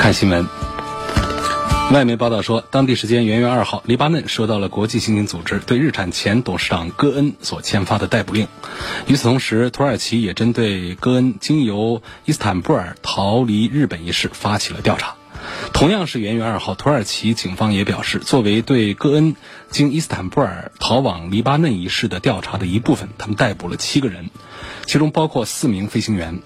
看新闻，外媒报道说，当地时间元月二号，黎巴嫩收到了国际刑警组织对日产前董事长戈恩所签发的逮捕令。与此同时，土耳其也针对戈恩经由伊斯坦布尔逃离日本一事发起了调查。同样是元月二号，土耳其警方也表示，作为对戈恩经伊斯坦布尔逃往黎巴嫩一事的调查的一部分，他们逮捕了七个人，其中包括四名飞行员。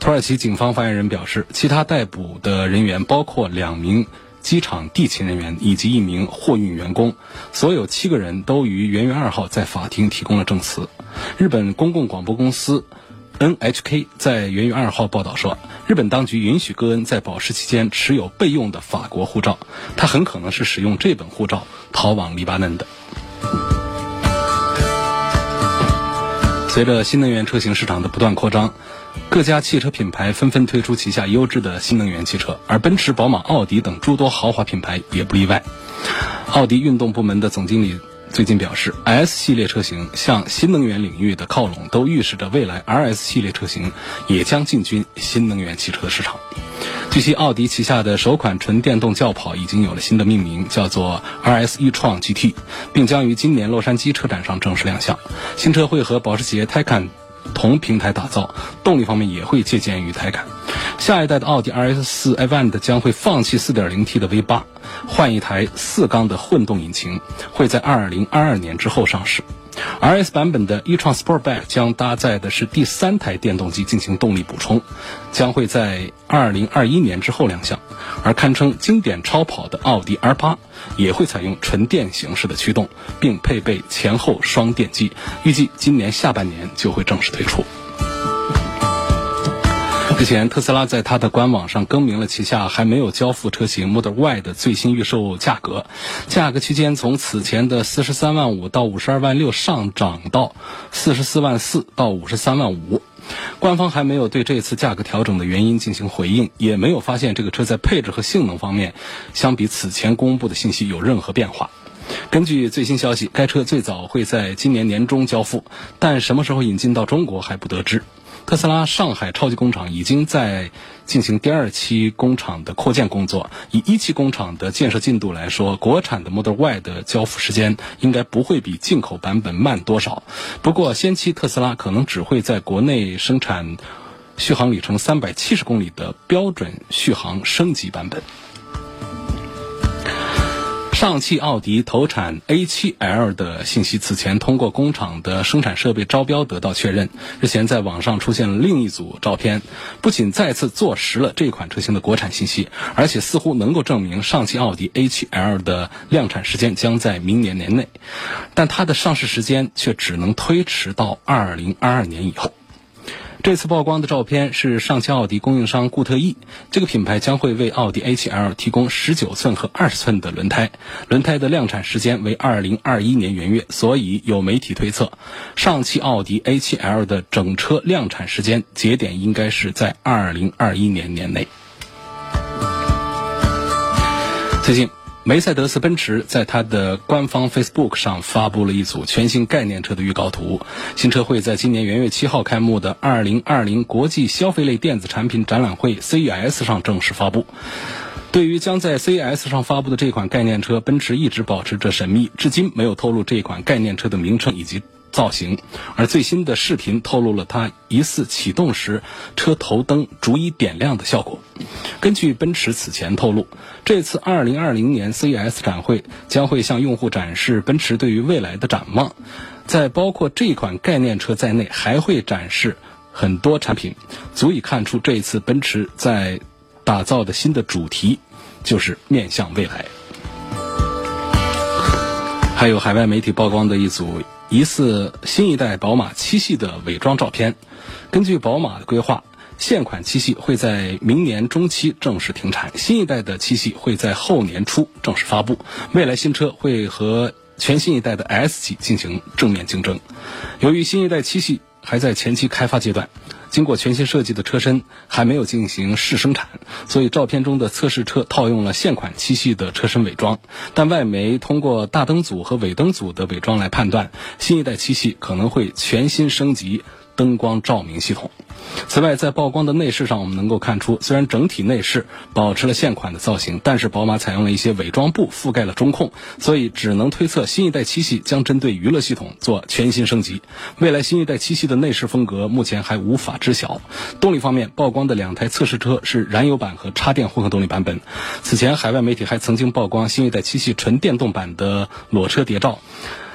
土耳其警方发言人表示，其他逮捕的人员包括两名机场地勤人员以及一名货运员工，所有七个人都于元月二号在法庭提供了证词。日本公共广播公司 NHK 在元月二号报道说，日本当局允许戈恩在保释期间持有备用的法国护照，他很可能是使用这本护照逃往黎巴嫩的。随着新能源车型市场的不断扩张。各家汽车品牌纷纷推出旗下优质的新能源汽车，而奔驰、宝马、奥迪等诸多豪华品牌也不例外。奥迪运动部门的总经理最近表示，S 系列车型向新能源领域的靠拢，都预示着未来 RS 系列车型也将进军新能源汽车的市场。据悉，奥迪旗下的首款纯电动轿跑已经有了新的命名，叫做 RS e 创 GT，并将于今年洛杉矶车展上正式亮相。新车会和保时捷 Taycan。同平台打造，动力方面也会借鉴于台感。下一代的奥迪 RS4 Avant 将会放弃 4.0T 的 V8，，换一台四缸的混动引擎，会在2022年之后上市。RS 版本的 e-tron Sportback 将搭载的是第三台电动机进行动力补充，将会在2021年之后亮相。而堪称经典超跑的奥迪 R8 也会采用纯电形式的驱动，并配备前后双电机，预计今年下半年就会正式推出。之前，特斯拉在它的官网上更名了旗下还没有交付车型 Model Y 的最新预售价格，价格区间从此前的四十三万五到五十二万六上涨到四十四万四到五十三万五。官方还没有对这次价格调整的原因进行回应，也没有发现这个车在配置和性能方面相比此前公布的信息有任何变化。根据最新消息，该车最早会在今年年中交付，但什么时候引进到中国还不得知。特斯拉上海超级工厂已经在进行第二期工厂的扩建工作。以一期工厂的建设进度来说，国产的 Model Y 的交付时间应该不会比进口版本慢多少。不过，先期特斯拉可能只会在国内生产续航里程三百七十公里的标准续航升级版本。上汽奥迪投产 A7L 的信息，此前通过工厂的生产设备招标得到确认。日前在网上出现了另一组照片，不仅再次坐实了这款车型的国产信息，而且似乎能够证明上汽奥迪 A7L 的量产时间将在明年年内，但它的上市时间却只能推迟到2022年以后。这次曝光的照片是上汽奥迪供应商固特异，这个品牌将会为奥迪 A7L 提供19寸和20寸的轮胎，轮胎的量产时间为2021年元月，所以有媒体推测，上汽奥迪 A7L 的整车量产时间节点应该是在2021年年内。最近。梅赛德斯奔驰在它的官方 Facebook 上发布了一组全新概念车的预告图。新车会在今年元月七号开幕的2020国际消费类电子产品展览会 CES 上正式发布。对于将在 CES 上发布的这款概念车，奔驰一直保持着神秘，至今没有透露这款概念车的名称以及。造型，而最新的视频透露了它疑似启动时车头灯逐一点亮的效果。根据奔驰此前透露，这次2020年 CES 展会将会向用户展示奔驰对于未来的展望，在包括这款概念车在内，还会展示很多产品，足以看出这一次奔驰在打造的新的主题就是面向未来。还有海外媒体曝光的一组。疑似新一代宝马七系的伪装照片。根据宝马的规划，现款七系会在明年中期正式停产，新一代的七系会在后年初正式发布。未来新车会和全新一代的 S 级进行正面竞争。由于新一代七系还在前期开发阶段。经过全新设计的车身还没有进行试生产，所以照片中的测试车套用了现款七系的车身伪装。但外媒通过大灯组和尾灯组的伪装来判断，新一代七系可能会全新升级。灯光照明系统。此外，在曝光的内饰上，我们能够看出，虽然整体内饰保持了现款的造型，但是宝马采用了一些伪装布覆盖了中控，所以只能推测新一代七系将针对娱乐系统做全新升级。未来新一代七系的内饰风格目前还无法知晓。动力方面，曝光的两台测试车是燃油版和插电混合动力版本。此前，海外媒体还曾经曝光新一代七系纯电动版的裸车谍照。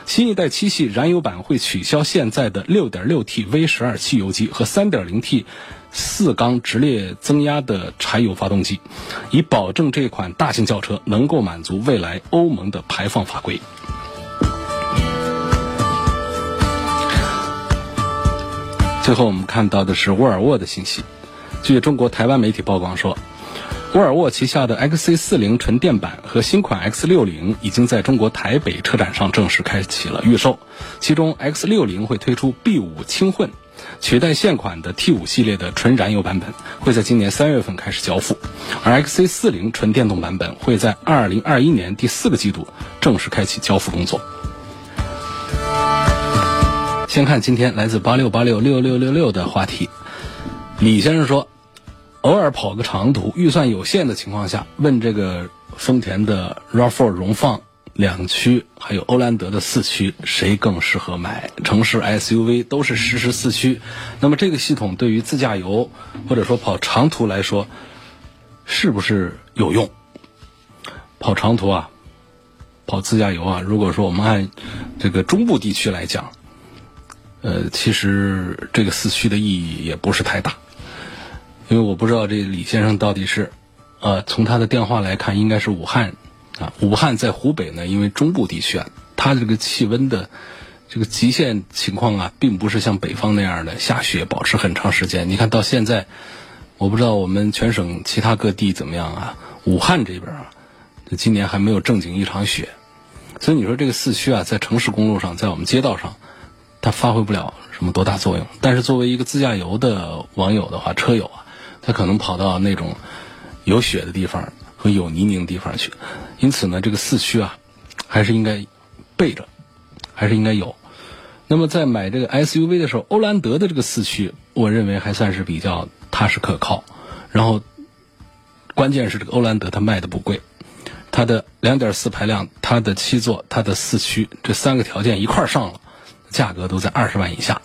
新一代七系燃油版会取消现在的 6.6T V12 汽油机和 3.0T 四缸直列增压的柴油发动机，以保证这款大型轿车能够满足未来欧盟的排放法规。最后，我们看到的是沃尔沃的信息。据中国台湾媒体曝光说。沃尔沃旗下的 XC40 纯电版和新款 X60 已经在中国台北车展上正式开启了预售。其中 X60 会推出 B5 轻混，取代现款的 T5 系列的纯燃油版本，会在今年三月份开始交付；而 XC40 纯电动版本会在2021年第四个季度正式开启交付工作。先看今天来自八六八六六六六六的话题，李先生说。偶尔跑个长途，预算有限的情况下，问这个丰田的 RAV4 荣放两驱，还有欧蓝德的四驱，谁更适合买？城市 SUV 都是实时四驱，那么这个系统对于自驾游或者说跑长途来说，是不是有用？跑长途啊，跑自驾游啊，如果说我们按这个中部地区来讲，呃，其实这个四驱的意义也不是太大。因为我不知道这李先生到底是，呃，从他的电话来看，应该是武汉，啊，武汉在湖北呢，因为中部地区啊，它的这个气温的这个极限情况啊，并不是像北方那样的下雪保持很长时间。你看到现在，我不知道我们全省其他各地怎么样啊，武汉这边啊，今年还没有正经一场雪，所以你说这个四驱啊，在城市公路上，在我们街道上，它发挥不了什么多大作用。但是作为一个自驾游的网友的话，车友啊。他可能跑到那种有雪的地方和有泥泞的地方去，因此呢，这个四驱啊，还是应该备着，还是应该有。那么在买这个 SUV 的时候，欧蓝德的这个四驱，我认为还算是比较踏实可靠。然后，关键是这个欧蓝德它卖的不贵，它的2.4排量、它的七座、它的四驱这三个条件一块上了，价格都在二十万以下。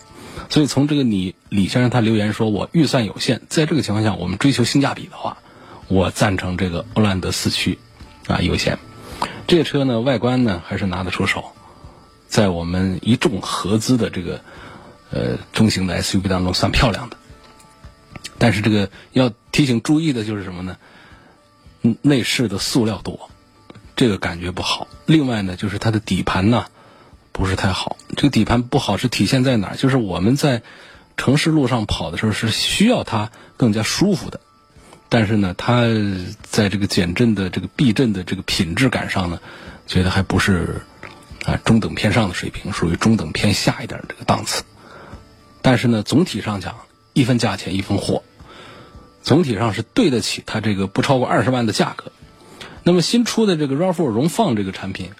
所以从这个你李先生他留言说，我预算有限，在这个情况下，我们追求性价比的话，我赞成这个欧蓝德四驱，啊优先。这个车呢外观呢还是拿得出手，在我们一众合资的这个呃中型的 SUV 当中算漂亮的。但是这个要提醒注意的就是什么呢？内饰的塑料多，这个感觉不好。另外呢，就是它的底盘呢。不是太好，这个底盘不好是体现在哪儿？就是我们在城市路上跑的时候是需要它更加舒服的，但是呢，它在这个减震的这个避震的这个品质感上呢，觉得还不是啊中等偏上的水平，属于中等偏下一点这个档次。但是呢，总体上讲，一分价钱一分货，总体上是对得起它这个不超过二十万的价格。那么新出的这个 RAV4 荣放这个产品。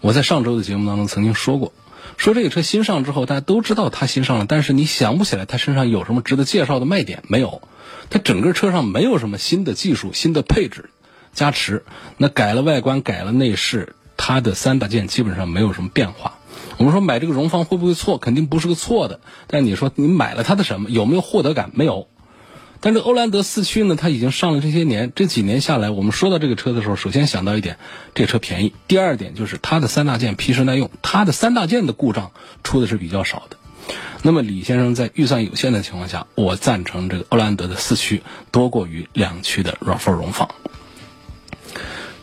我在上周的节目当中曾经说过，说这个车新上之后，大家都知道它新上了，但是你想不起来它身上有什么值得介绍的卖点没有？它整个车上没有什么新的技术、新的配置加持，那改了外观、改了内饰，它的三大件基本上没有什么变化。我们说买这个荣放会不会错？肯定不是个错的，但你说你买了它的什么？有没有获得感？没有。但是欧蓝德四驱呢，它已经上了这些年，这几年下来，我们说到这个车的时候，首先想到一点，这车便宜；第二点就是它的三大件皮实耐用，它的三大件的故障出的是比较少的。那么李先生在预算有限的情况下，我赞成这个欧蓝德的四驱多过于两驱的 RAV4 荣放。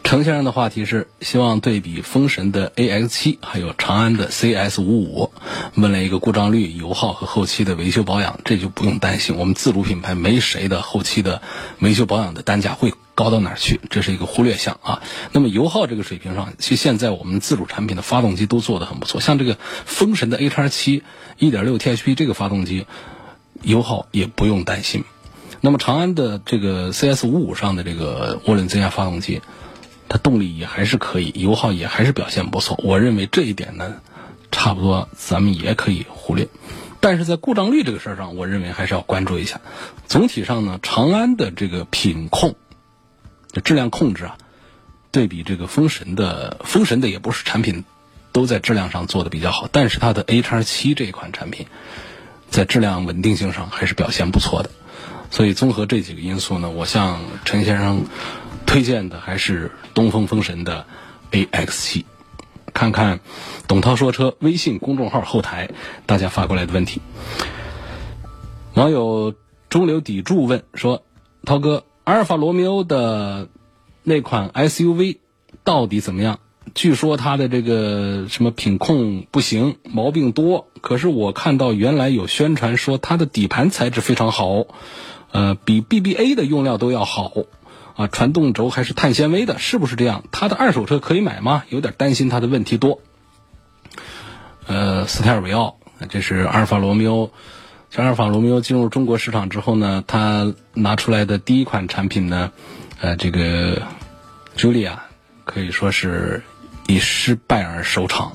程先生的话题是希望对比风神的 AX 七，还有长安的 CS 五五，问了一个故障率、油耗和后期的维修保养，这就不用担心，我们自主品牌没谁的后期的维修保养的单价会高到哪儿去，这是一个忽略项啊。那么油耗这个水平上，其实现在我们自主产品的发动机都做得很不错，像这个风神的 A 叉七一点六 THP 这个发动机，油耗也不用担心。那么长安的这个 CS 五五上的这个涡轮增压发动机。动力也还是可以，油耗也还是表现不错。我认为这一点呢，差不多咱们也可以忽略。但是在故障率这个事儿上，我认为还是要关注一下。总体上呢，长安的这个品控、质量控制啊，对比这个风神的，风神的也不是产品都在质量上做的比较好，但是它的 A 叉七这一款产品，在质量稳定性上还是表现不错的。所以综合这几个因素呢，我向陈先生。推荐的还是东风风神的 AX 七，看看董涛说车微信公众号后台大家发过来的问题。网友中流砥柱问说：“涛哥，阿尔法罗密欧的那款 SUV 到底怎么样？据说它的这个什么品控不行，毛病多。可是我看到原来有宣传说它的底盘材质非常好，呃，比 BBA 的用料都要好。”啊，传动轴还是碳纤维的，是不是这样？它的二手车可以买吗？有点担心它的问题多。呃，斯泰尔维奥，这是阿尔法罗密欧。这阿尔法罗密欧进入中国市场之后呢，它拿出来的第一款产品呢，呃，这个朱莉亚可以说是以失败而收场。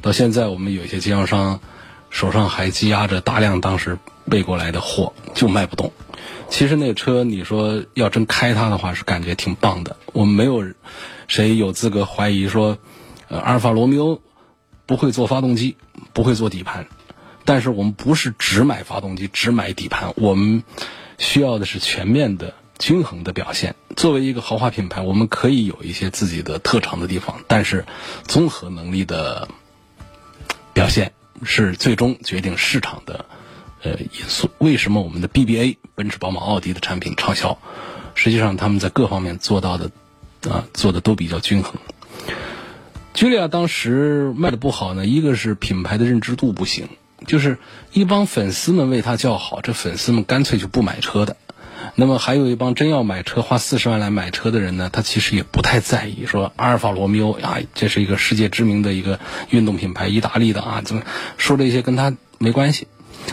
到现在，我们有些经销商手上还积压着大量当时备过来的货，就卖不动。其实那车，你说要真开它的话，是感觉挺棒的。我们没有谁有资格怀疑说，阿尔法罗密欧不会做发动机，不会做底盘。但是我们不是只买发动机，只买底盘，我们需要的是全面的、均衡的表现。作为一个豪华品牌，我们可以有一些自己的特长的地方，但是综合能力的表现是最终决定市场的。呃，因素为什么我们的 BBA 奔驰、宝马、奥迪的产品畅销？实际上他们在各方面做到的，啊，做的都比较均衡。吉利亚当时卖的不好呢，一个是品牌的认知度不行，就是一帮粉丝们为他叫好，这粉丝们干脆就不买车的。那么还有一帮真要买车、花四十万来买车的人呢，他其实也不太在意，说阿尔法罗密欧啊，这是一个世界知名的一个运动品牌，意大利的啊，怎么说这些跟他没关系。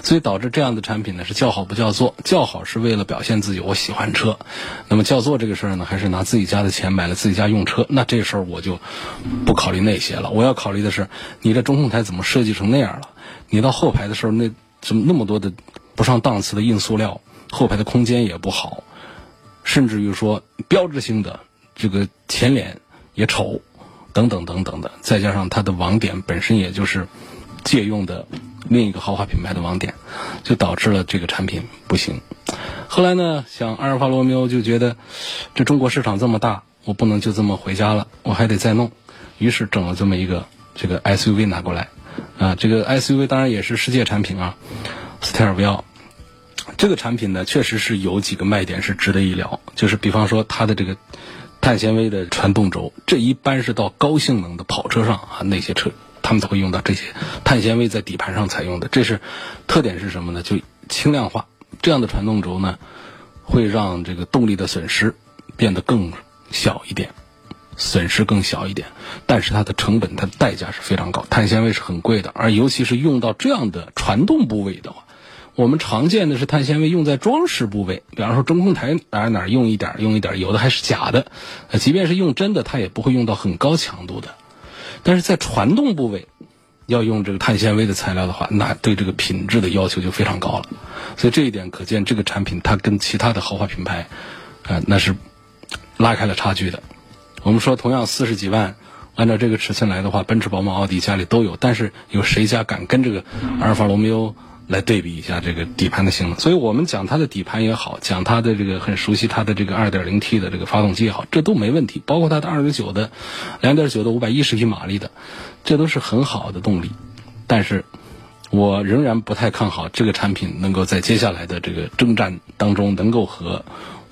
所以导致这样的产品呢是叫好不叫座，叫好是为了表现自己我喜欢车，那么叫座这个事儿呢还是拿自己家的钱买了自己家用车，那这事儿我就不考虑那些了。我要考虑的是你这中控台怎么设计成那样了？你到后排的时候那怎么那么多的不上档次的硬塑料，后排的空间也不好，甚至于说标志性的这个前脸也丑，等等等等的，再加上它的网点本身也就是借用的。另一个豪华品牌的网点，就导致了这个产品不行。后来呢，像阿尔法罗密欧就觉得，这中国市场这么大，我不能就这么回家了，我还得再弄。于是整了这么一个这个 SUV 拿过来，啊，这个 SUV 当然也是世界产品啊，斯泰尔维奥。这个产品呢，确实是有几个卖点是值得一聊，就是比方说它的这个碳纤维的传动轴，这一般是到高性能的跑车上啊那些车。他们才会用到这些碳纤维在底盘上采用的，这是特点是什么呢？就轻量化，这样的传动轴呢，会让这个动力的损失变得更小一点，损失更小一点。但是它的成本、它的代价是非常高，碳纤维是很贵的，而尤其是用到这样的传动部位的话，我们常见的是碳纤维用在装饰部位，比方说中控台哪哪用一点用一点，有的还是假的，即便是用真的，它也不会用到很高强度的。但是在传动部位，要用这个碳纤维的材料的话，那对这个品质的要求就非常高了。所以这一点可见，这个产品它跟其他的豪华品牌，啊，那是拉开了差距的。我们说，同样四十几万，按照这个尺寸来的话，奔驰、宝马、奥迪家里都有，但是有谁家敢跟这个阿尔法罗密欧？来对比一下这个底盘的性能，所以我们讲它的底盘也好，讲它的这个很熟悉它的这个 2.0T 的这个发动机也好，这都没问题。包括它的2.9的、2.9的510匹马力的，这都是很好的动力。但是，我仍然不太看好这个产品能够在接下来的这个征战当中能够和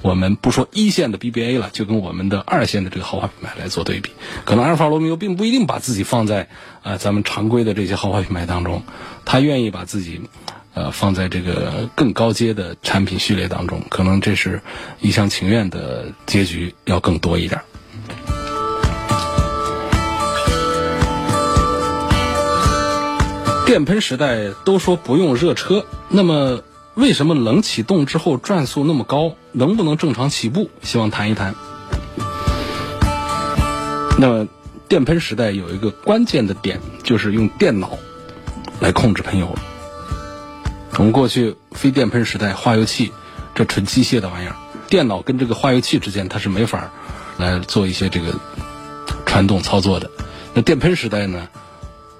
我们不说一线的 BBA 了，就跟我们的二线的这个豪华品牌来做对比，可能阿尔法罗密欧并不一定把自己放在啊咱们常规的这些豪华品牌当中，他愿意把自己呃放在这个更高阶的产品序列当中，可能这是一厢情愿的结局要更多一点。电喷时代都说不用热车，那么为什么冷启动之后转速那么高？能不能正常起步？希望谈一谈。那么电喷时代有一个关键的点，就是用电脑来控制喷油。我们过去非电喷时代，化油器这纯机械的玩意儿，电脑跟这个化油器之间它是没法来做一些这个传动操作的。那电喷时代呢，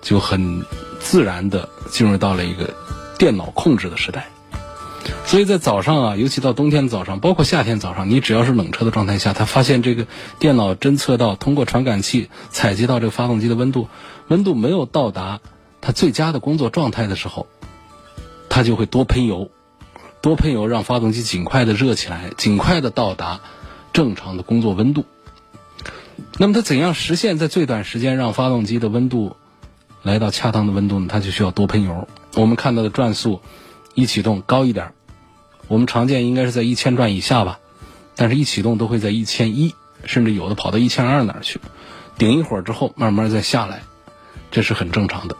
就很。自然的进入到了一个电脑控制的时代，所以在早上啊，尤其到冬天的早上，包括夏天早上，你只要是冷车的状态下，它发现这个电脑侦测到通过传感器采集到这个发动机的温度，温度没有到达它最佳的工作状态的时候，它就会多喷油，多喷油让发动机尽快的热起来，尽快的到达正常的工作温度。那么它怎样实现在最短时间让发动机的温度？来到恰当的温度呢，它就需要多喷油。我们看到的转速一启动高一点，我们常见应该是在一千转以下吧，但是一启动都会在一千一，甚至有的跑到一千二哪儿去，顶一会儿之后慢慢再下来，这是很正常的。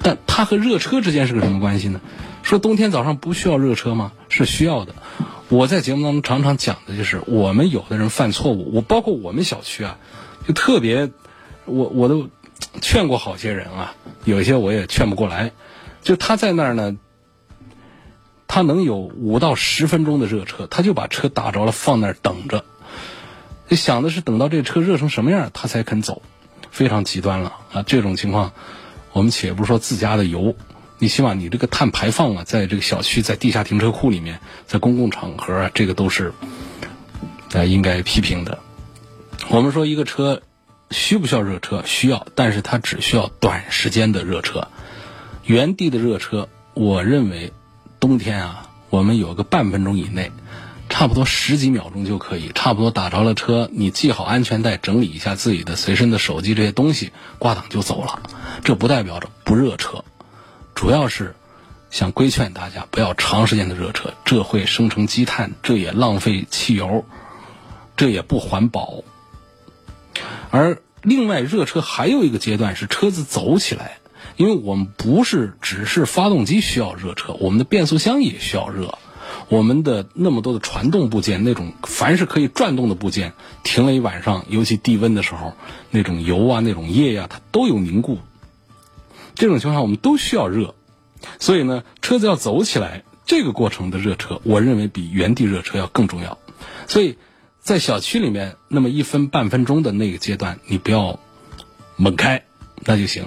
但它和热车之间是个什么关系呢？说冬天早上不需要热车吗？是需要的。我在节目当中常常讲的就是，我们有的人犯错误，我包括我们小区啊，就特别，我我都。劝过好些人啊，有些我也劝不过来。就他在那儿呢，他能有五到十分钟的热车，他就把车打着了放那儿等着，想的是等到这车热成什么样，他才肯走，非常极端了啊！这种情况，我们且不说自家的油，你起码你这个碳排放啊，在这个小区、在地下停车库里面、在公共场合啊，这个都是啊应该批评的。我们说一个车。需不需要热车？需要，但是它只需要短时间的热车。原地的热车，我认为冬天啊，我们有个半分钟以内，差不多十几秒钟就可以，差不多打着了车，你系好安全带，整理一下自己的随身的手机这些东西，挂档就走了。这不代表着不热车，主要是想规劝大家不要长时间的热车，这会生成积碳，这也浪费汽油，这也不环保。而另外，热车还有一个阶段是车子走起来，因为我们不是只是发动机需要热车，我们的变速箱也需要热，我们的那么多的传动部件，那种凡是可以转动的部件，停了一晚上，尤其低温的时候，那种油啊、那种液呀，它都有凝固。这种情况下我们都需要热，所以呢，车子要走起来，这个过程的热车，我认为比原地热车要更重要，所以。在小区里面，那么一分半分钟的那个阶段，你不要猛开，那就行。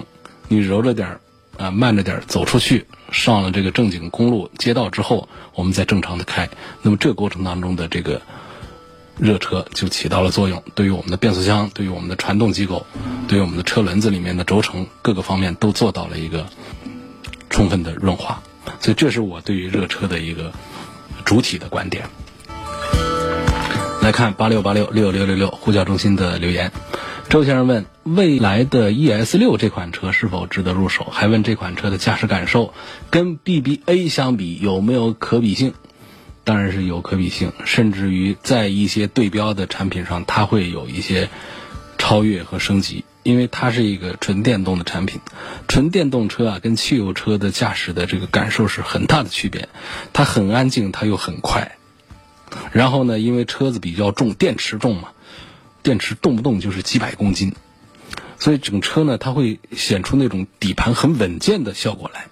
你揉着点儿啊，慢着点儿走出去，上了这个正经公路街道之后，我们再正常的开。那么这个过程当中的这个热车就起到了作用，对于我们的变速箱，对于我们的传动机构，对于我们的车轮子里面的轴承各个方面都做到了一个充分的润滑。所以这是我对于热车的一个主体的观点。来看八六八六六六六六呼叫中心的留言，周先生问：未来的 ES 六这款车是否值得入手？还问这款车的驾驶感受跟 BBA 相比有没有可比性？当然是有可比性，甚至于在一些对标的产品上，它会有一些超越和升级，因为它是一个纯电动的产品。纯电动车啊，跟汽油车的驾驶的这个感受是很大的区别，它很安静，它又很快。然后呢，因为车子比较重，电池重嘛，电池动不动就是几百公斤，所以整车呢，它会显出那种底盘很稳健的效果来。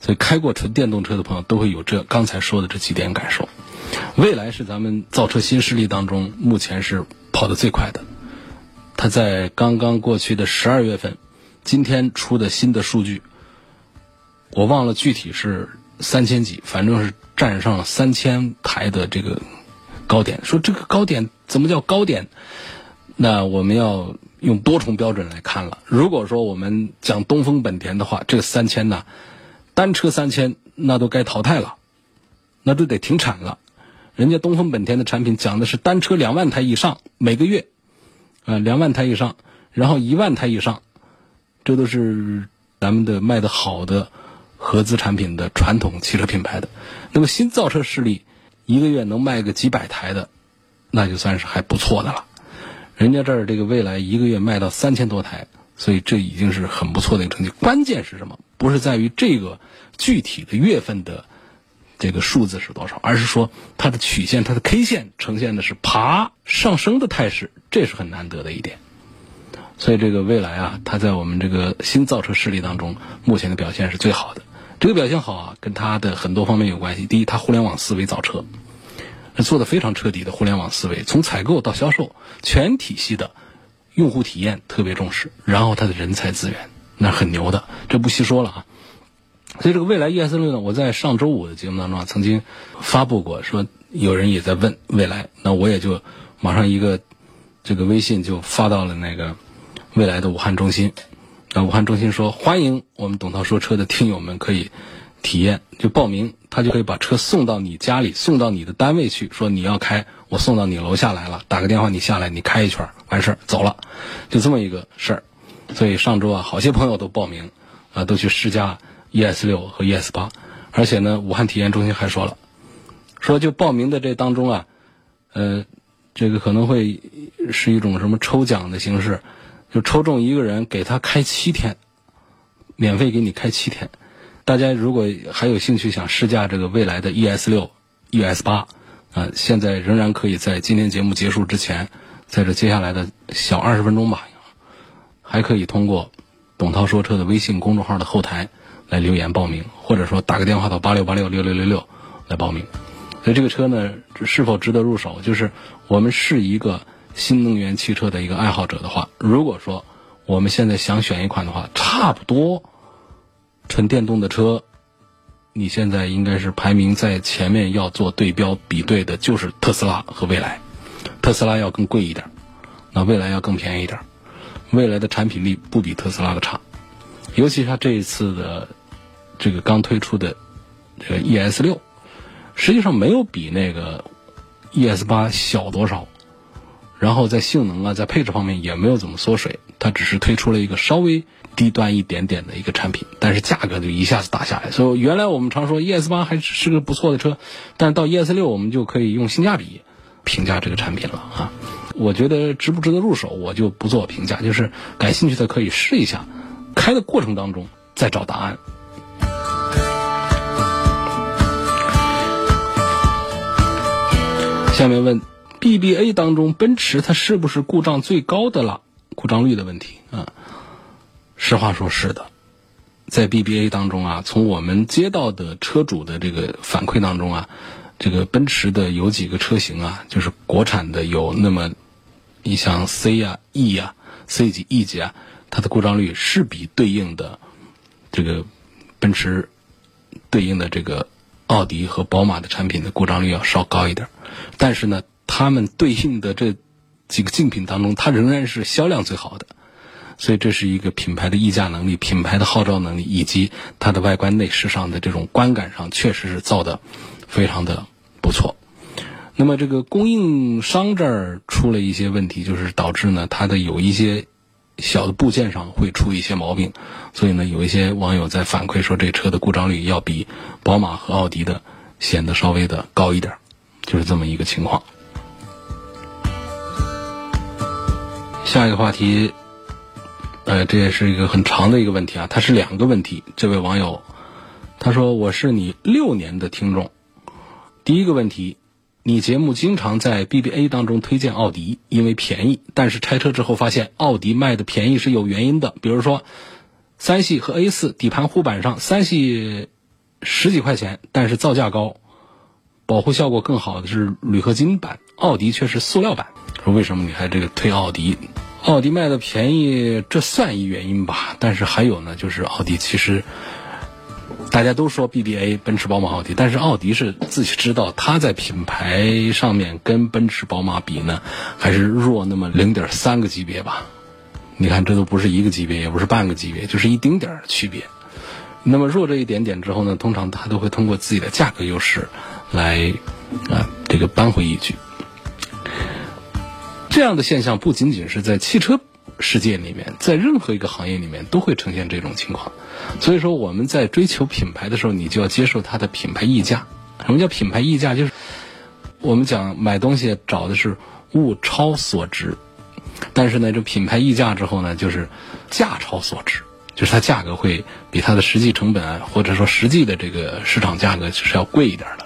所以开过纯电动车的朋友都会有这刚才说的这几点感受。未来是咱们造车新势力当中目前是跑得最快的，它在刚刚过去的十二月份，今天出的新的数据，我忘了具体是三千几，反正是。站上了三千台的这个高点，说这个高点怎么叫高点？那我们要用多重标准来看了。如果说我们讲东风本田的话，这三千呢，单车三千那都该淘汰了，那都得停产了。人家东风本田的产品讲的是单车两万台以上，每个月，啊两万台以上，然后一万台以上，这都是咱们的卖的好的合资产品的传统汽车品牌的。那么新造车势力一个月能卖个几百台的，那就算是还不错的了。人家这儿这个未来一个月卖到三千多台，所以这已经是很不错的一个成绩。关键是什么？不是在于这个具体的月份的这个数字是多少，而是说它的曲线、它的 K 线呈现的是爬上升的态势，这是很难得的一点。所以这个未来啊，它在我们这个新造车势力当中，目前的表现是最好的。这个表现好啊，跟它的很多方面有关系。第一，它互联网思维造车。做的非常彻底的互联网思维，从采购到销售，全体系的用户体验特别重视，然后它的人才资源那很牛的，这不细说了啊。所以这个未来 ES 六呢，我在上周五的节目当中啊，曾经发布过，说有人也在问未来，那我也就马上一个这个微信就发到了那个未来的武汉中心，那，武汉中心说欢迎我们董涛说车的听友们可以。体验就报名，他就可以把车送到你家里，送到你的单位去。说你要开，我送到你楼下来了，打个电话你下来，你开一圈完事儿走了，就这么一个事儿。所以上周啊，好些朋友都报名，啊，都去试驾 ES 六和 ES 八。而且呢，武汉体验中心还说了，说就报名的这当中啊，呃，这个可能会是一种什么抽奖的形式，就抽中一个人给他开七天，免费给你开七天。大家如果还有兴趣想试驾这个未来的 ES 六、ES 八，啊，现在仍然可以在今天节目结束之前，在这接下来的小二十分钟吧，还可以通过董涛说车的微信公众号的后台来留言报名，或者说打个电话到八六八六六六六六来报名。所以这个车呢，是否值得入手？就是我们是一个新能源汽车的一个爱好者的话，如果说我们现在想选一款的话，差不多。纯电动的车，你现在应该是排名在前面要做对标比对的，就是特斯拉和蔚来。特斯拉要更贵一点，那蔚来要更便宜一点。蔚来的产品力不比特斯拉的差，尤其它这一次的这个刚推出的这个 ES 六，实际上没有比那个 ES 八小多少。然后在性能啊，在配置方面也没有怎么缩水，它只是推出了一个稍微。低端一点点的一个产品，但是价格就一下子打下来。所以原来我们常说 ES 八还是个不错的车，但到 ES 六我们就可以用性价比评价这个产品了啊。我觉得值不值得入手，我就不做评价，就是感兴趣的可以试一下，开的过程当中再找答案。下面问 BBA 当中奔驰它是不是故障最高的了？故障率的问题啊。实话说，是的，在 BBA 当中啊，从我们接到的车主的这个反馈当中啊，这个奔驰的有几个车型啊，就是国产的有那么，你像 C 呀、E 呀、C 级、E 级啊，它的故障率是比对应的这个奔驰对应的这个奥迪和宝马的产品的故障率要稍高一点，但是呢，它们对应的这几个竞品当中，它仍然是销量最好的。所以这是一个品牌的溢价能力、品牌的号召能力，以及它的外观内饰上的这种观感上，确实是造的非常的不错。那么这个供应商这儿出了一些问题，就是导致呢它的有一些小的部件上会出一些毛病，所以呢有一些网友在反馈说，这车的故障率要比宝马和奥迪的显得稍微的高一点，就是这么一个情况。下一个话题。呃，这也是一个很长的一个问题啊，它是两个问题。这位网友他说：“我是你六年的听众。第一个问题，你节目经常在 BBA 当中推荐奥迪，因为便宜。但是拆车之后发现，奥迪卖的便宜是有原因的。比如说，三系和 A 四底盘护板上，三系十几块钱，但是造价高，保护效果更好的是铝合金板，奥迪却是塑料板。说为什么你还这个推奥迪？”奥迪卖的便宜，这算一原因吧。但是还有呢，就是奥迪其实大家都说 BBA 奔驰、宝马、奥迪，但是奥迪是自己知道，它在品牌上面跟奔驰、宝马比呢，还是弱那么零点三个级别吧。你看，这都不是一个级别，也不是半个级别，就是一丁点儿区别。那么弱这一点点之后呢，通常它都会通过自己的价格优势来啊，这个。个扳回一局。这样的现象不仅仅是在汽车世界里面，在任何一个行业里面都会呈现这种情况。所以说，我们在追求品牌的时候，你就要接受它的品牌溢价。什么叫品牌溢价？就是我们讲买东西找的是物超所值，但是呢，这品牌溢价之后呢，就是价超所值，就是它价格会比它的实际成本啊，或者说实际的这个市场价格是要贵一点的。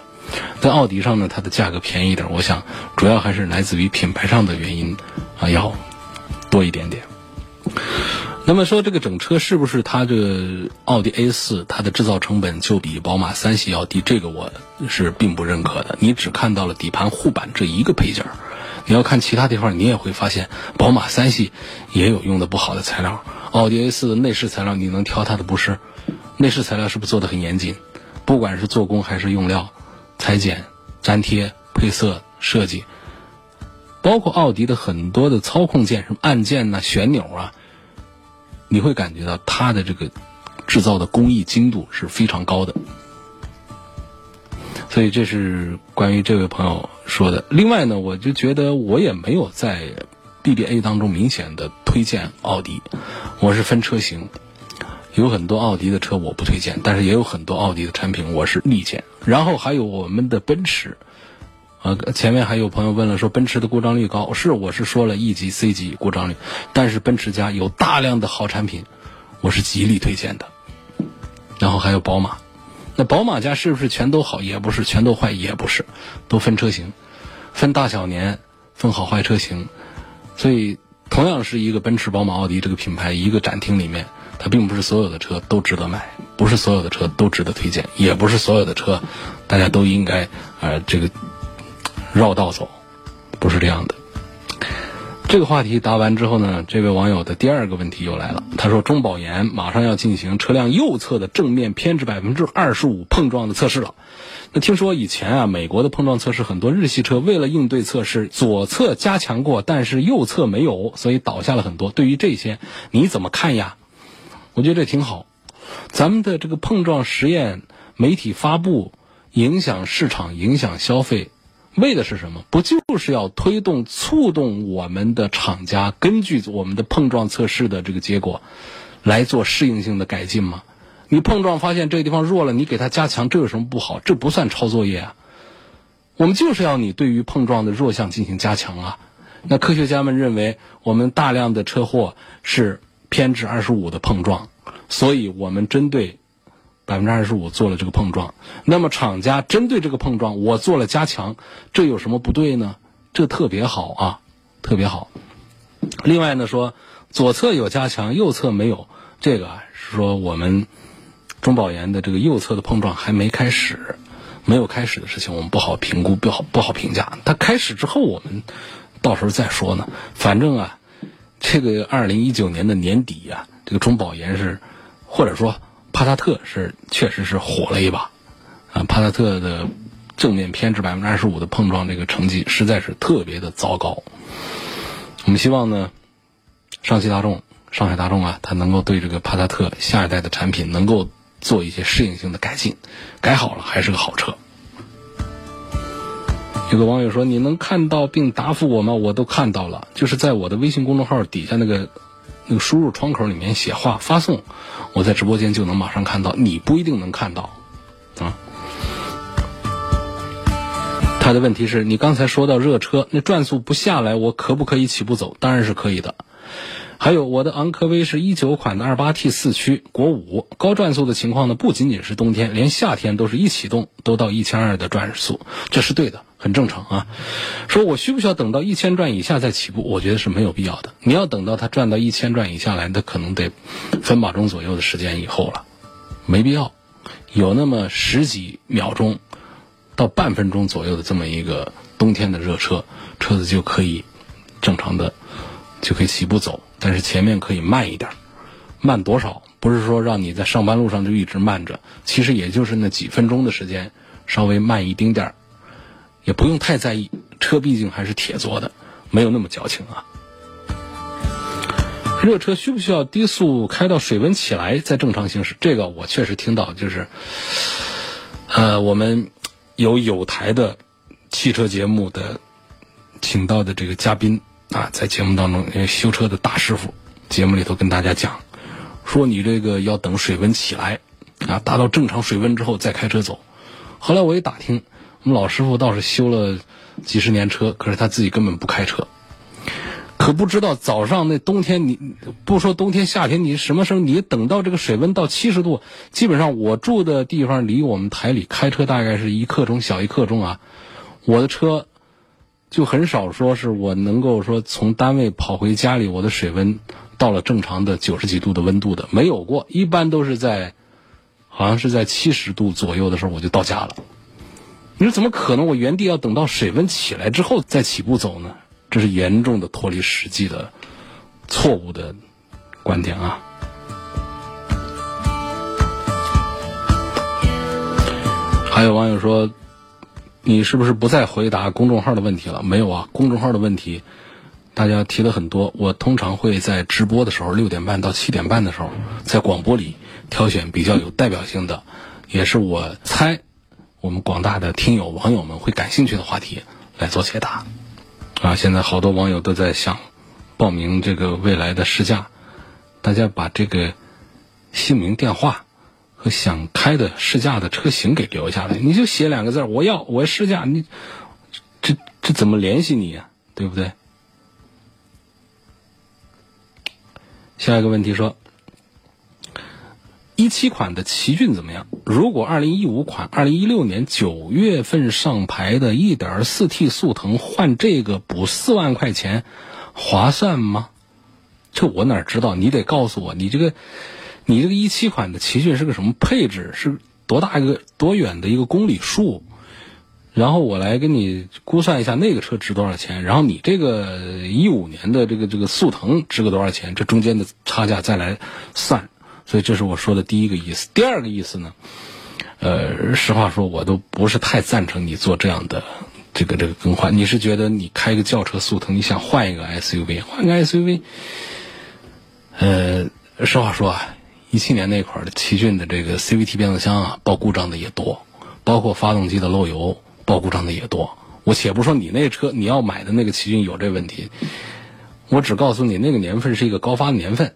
在奥迪上呢，它的价格便宜一点，我想主要还是来自于品牌上的原因啊，要多一点点。那么说这个整车是不是它这奥迪 A 四它的制造成本就比宝马三系要低？这个我是并不认可的。你只看到了底盘护板这一个配件儿，你要看其他地方，你也会发现宝马三系也有用的不好的材料。奥迪 A 四的内饰材料你能挑它的不是？内饰材料是不是做的很严谨？不管是做工还是用料。裁剪、粘贴、配色、设计，包括奥迪的很多的操控键，什么按键呐、旋钮啊，你会感觉到它的这个制造的工艺精度是非常高的。所以这是关于这位朋友说的。另外呢，我就觉得我也没有在 BBA 当中明显的推荐奥迪，我是分车型。有很多奥迪的车我不推荐，但是也有很多奥迪的产品我是力荐。然后还有我们的奔驰，呃，前面还有朋友问了，说奔驰的故障率高，是我是说了 E 级、C 级故障率，但是奔驰家有大量的好产品，我是极力推荐的。然后还有宝马，那宝马家是不是全都好？也不是，全都坏也不是，都分车型，分大小年，分好坏车型。所以同样是一个奔驰、宝马、奥迪这个品牌一个展厅里面。它并不是所有的车都值得买，不是所有的车都值得推荐，也不是所有的车大家都应该呃这个绕道走，不是这样的。这个话题答完之后呢，这位网友的第二个问题又来了。他说中保研马上要进行车辆右侧的正面偏置百分之二十五碰撞的测试了。那听说以前啊，美国的碰撞测试很多日系车为了应对测试，左侧加强过，但是右侧没有，所以倒下了很多。对于这些你怎么看呀？我觉得这挺好，咱们的这个碰撞实验媒体发布，影响市场、影响消费，为的是什么？不就是要推动、促动我们的厂家根据我们的碰撞测试的这个结果，来做适应性的改进吗？你碰撞发现这个地方弱了，你给它加强，这有什么不好？这不算抄作业啊。我们就是要你对于碰撞的弱项进行加强啊。那科学家们认为，我们大量的车祸是。偏置二十五的碰撞，所以我们针对百分之二十五做了这个碰撞。那么厂家针对这个碰撞，我做了加强，这有什么不对呢？这特别好啊，特别好。另外呢，说左侧有加强，右侧没有，这个是说我们中保研的这个右侧的碰撞还没开始，没有开始的事情，我们不好评估，不好不好评价。它开始之后，我们到时候再说呢。反正啊。这个二零一九年的年底呀，这个中保研是，或者说帕萨特是确实是火了一把，啊，帕萨特的正面偏置百分之二十五的碰撞这个成绩实在是特别的糟糕。我们希望呢，上汽大众、上海大众啊，它能够对这个帕萨特下一代的产品能够做一些适应性的改进，改好了还是个好车。有个网友说：“你能看到并答复我吗？”我都看到了，就是在我的微信公众号底下那个那个输入窗口里面写话发送，我在直播间就能马上看到。你不一定能看到，啊。他的问题是你刚才说到热车，那转速不下来，我可不可以起步走？当然是可以的。还有我的昂科威是一九款的二八 T 四驱国五，高转速的情况呢，不仅仅是冬天，连夏天都是一启动都到一千二的转速，这是对的，很正常啊。说我需不需要等到一千转以下再起步？我觉得是没有必要的。你要等到它转到一千转以下来，那可能得分把钟左右的时间以后了，没必要。有那么十几秒钟到半分钟左右的这么一个冬天的热车，车子就可以正常的就可以起步走。但是前面可以慢一点，慢多少？不是说让你在上班路上就一直慢着，其实也就是那几分钟的时间，稍微慢一丁点儿，也不用太在意。车毕竟还是铁做的，没有那么矫情啊。热车需不需要低速开到水温起来再正常行驶？这个我确实听到，就是，呃，我们有有台的汽车节目的请到的这个嘉宾啊，在节目当中，因为修车的大师傅，节目里头跟大家讲，说你这个要等水温起来啊，达到正常水温之后再开车走。后来我一打听，我们老师傅倒是修了几十年车，可是他自己根本不开车。可不知道早上那冬天，你不说冬天夏天，你什么时候你等到这个水温到七十度，基本上我住的地方离我们台里开车大概是一刻钟小一刻钟啊，我的车就很少说是我能够说从单位跑回家里，我的水温到了正常的九十几度的温度的没有过，一般都是在好像是在七十度左右的时候我就到家了。你说怎么可能？我原地要等到水温起来之后再起步走呢？这是严重的脱离实际的错误的观点啊！还有网友说：“你是不是不再回答公众号的问题了？”没有啊，公众号的问题大家提了很多。我通常会在直播的时候，六点半到七点半的时候，在广播里挑选比较有代表性的，也是我猜我们广大的听友网友们会感兴趣的话题来做解答。啊，现在好多网友都在想报名这个未来的试驾，大家把这个姓名、电话和想开的试驾的车型给留下来，你就写两个字我要，我要试驾。”你这这怎么联系你呀？对不对？下一个问题说。一七款的奇骏怎么样？如果二零一五款二零一六年九月份上牌的一点四 T 速腾换这个补四万块钱，划算吗？这我哪知道？你得告诉我，你这个你这个一七款的奇骏是个什么配置？是多大一个多远的一个公里数？然后我来给你估算一下那个车值多少钱，然后你这个一五年的这个这个速腾值个多少钱？这中间的差价再来算。所以这是我说的第一个意思。第二个意思呢，呃，实话说，我都不是太赞成你做这样的这个这个更换。你是觉得你开个轿车速腾，你想换一个 SUV，换个 SUV？呃，实话说啊，一七年那块儿的奇骏的这个 CVT 变速箱啊，报故障的也多，包括发动机的漏油报故障的也多。我且不说你那车你要买的那个奇骏有这问题，我只告诉你那个年份是一个高发年份。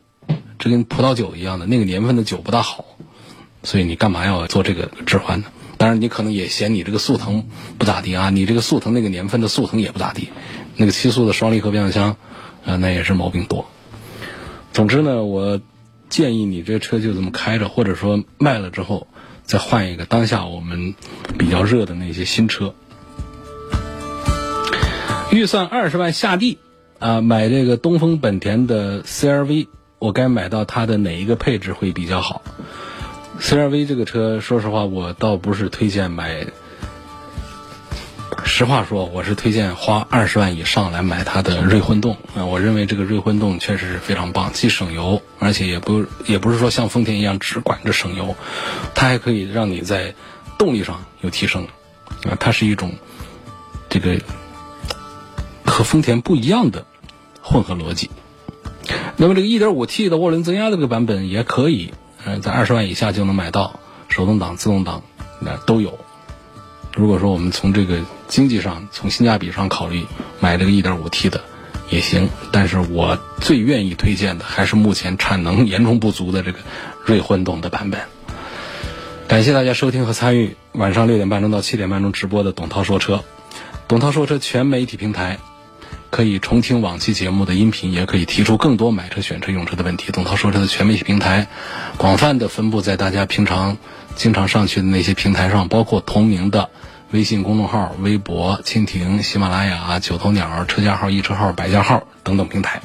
这跟葡萄酒一样的，那个年份的酒不大好，所以你干嘛要做这个置换呢？当然，你可能也嫌你这个速腾不咋地啊，你这个速腾那个年份的速腾也不咋地，那个七速的双离合变速箱，啊，那也是毛病多。总之呢，我建议你这车就这么开着，或者说卖了之后再换一个当下我们比较热的那些新车。预算二十万下地啊，买这个东风本田的 CRV。我该买到它的哪一个配置会比较好？CRV 这个车，说实话，我倒不是推荐买。实话说，我是推荐花二十万以上来买它的锐混动啊。我认为这个锐混动确实是非常棒，既省油，而且也不也不是说像丰田一样只管着省油，它还可以让你在动力上有提升啊。它是一种这个和丰田不一样的混合逻辑。那么这个 1.5T 的涡轮增压的这个版本也可以，嗯，在二十万以下就能买到，手动挡、自动挡那都有。如果说我们从这个经济上、从性价比上考虑，买这个 1.5T 的也行。但是我最愿意推荐的还是目前产能严重不足的这个锐混动的版本。感谢大家收听和参与晚上六点半钟到七点半钟直播的董涛说车，董涛说车全媒体平台。可以重听往期节目的音频，也可以提出更多买车、选车、用车的问题。董涛说车的全媒体平台，广泛的分布在大家平常经常上去的那些平台上，包括同名的微信公众号、微博、蜻蜓、喜马拉雅、九头鸟、车架号、易车号、百家号等等平台。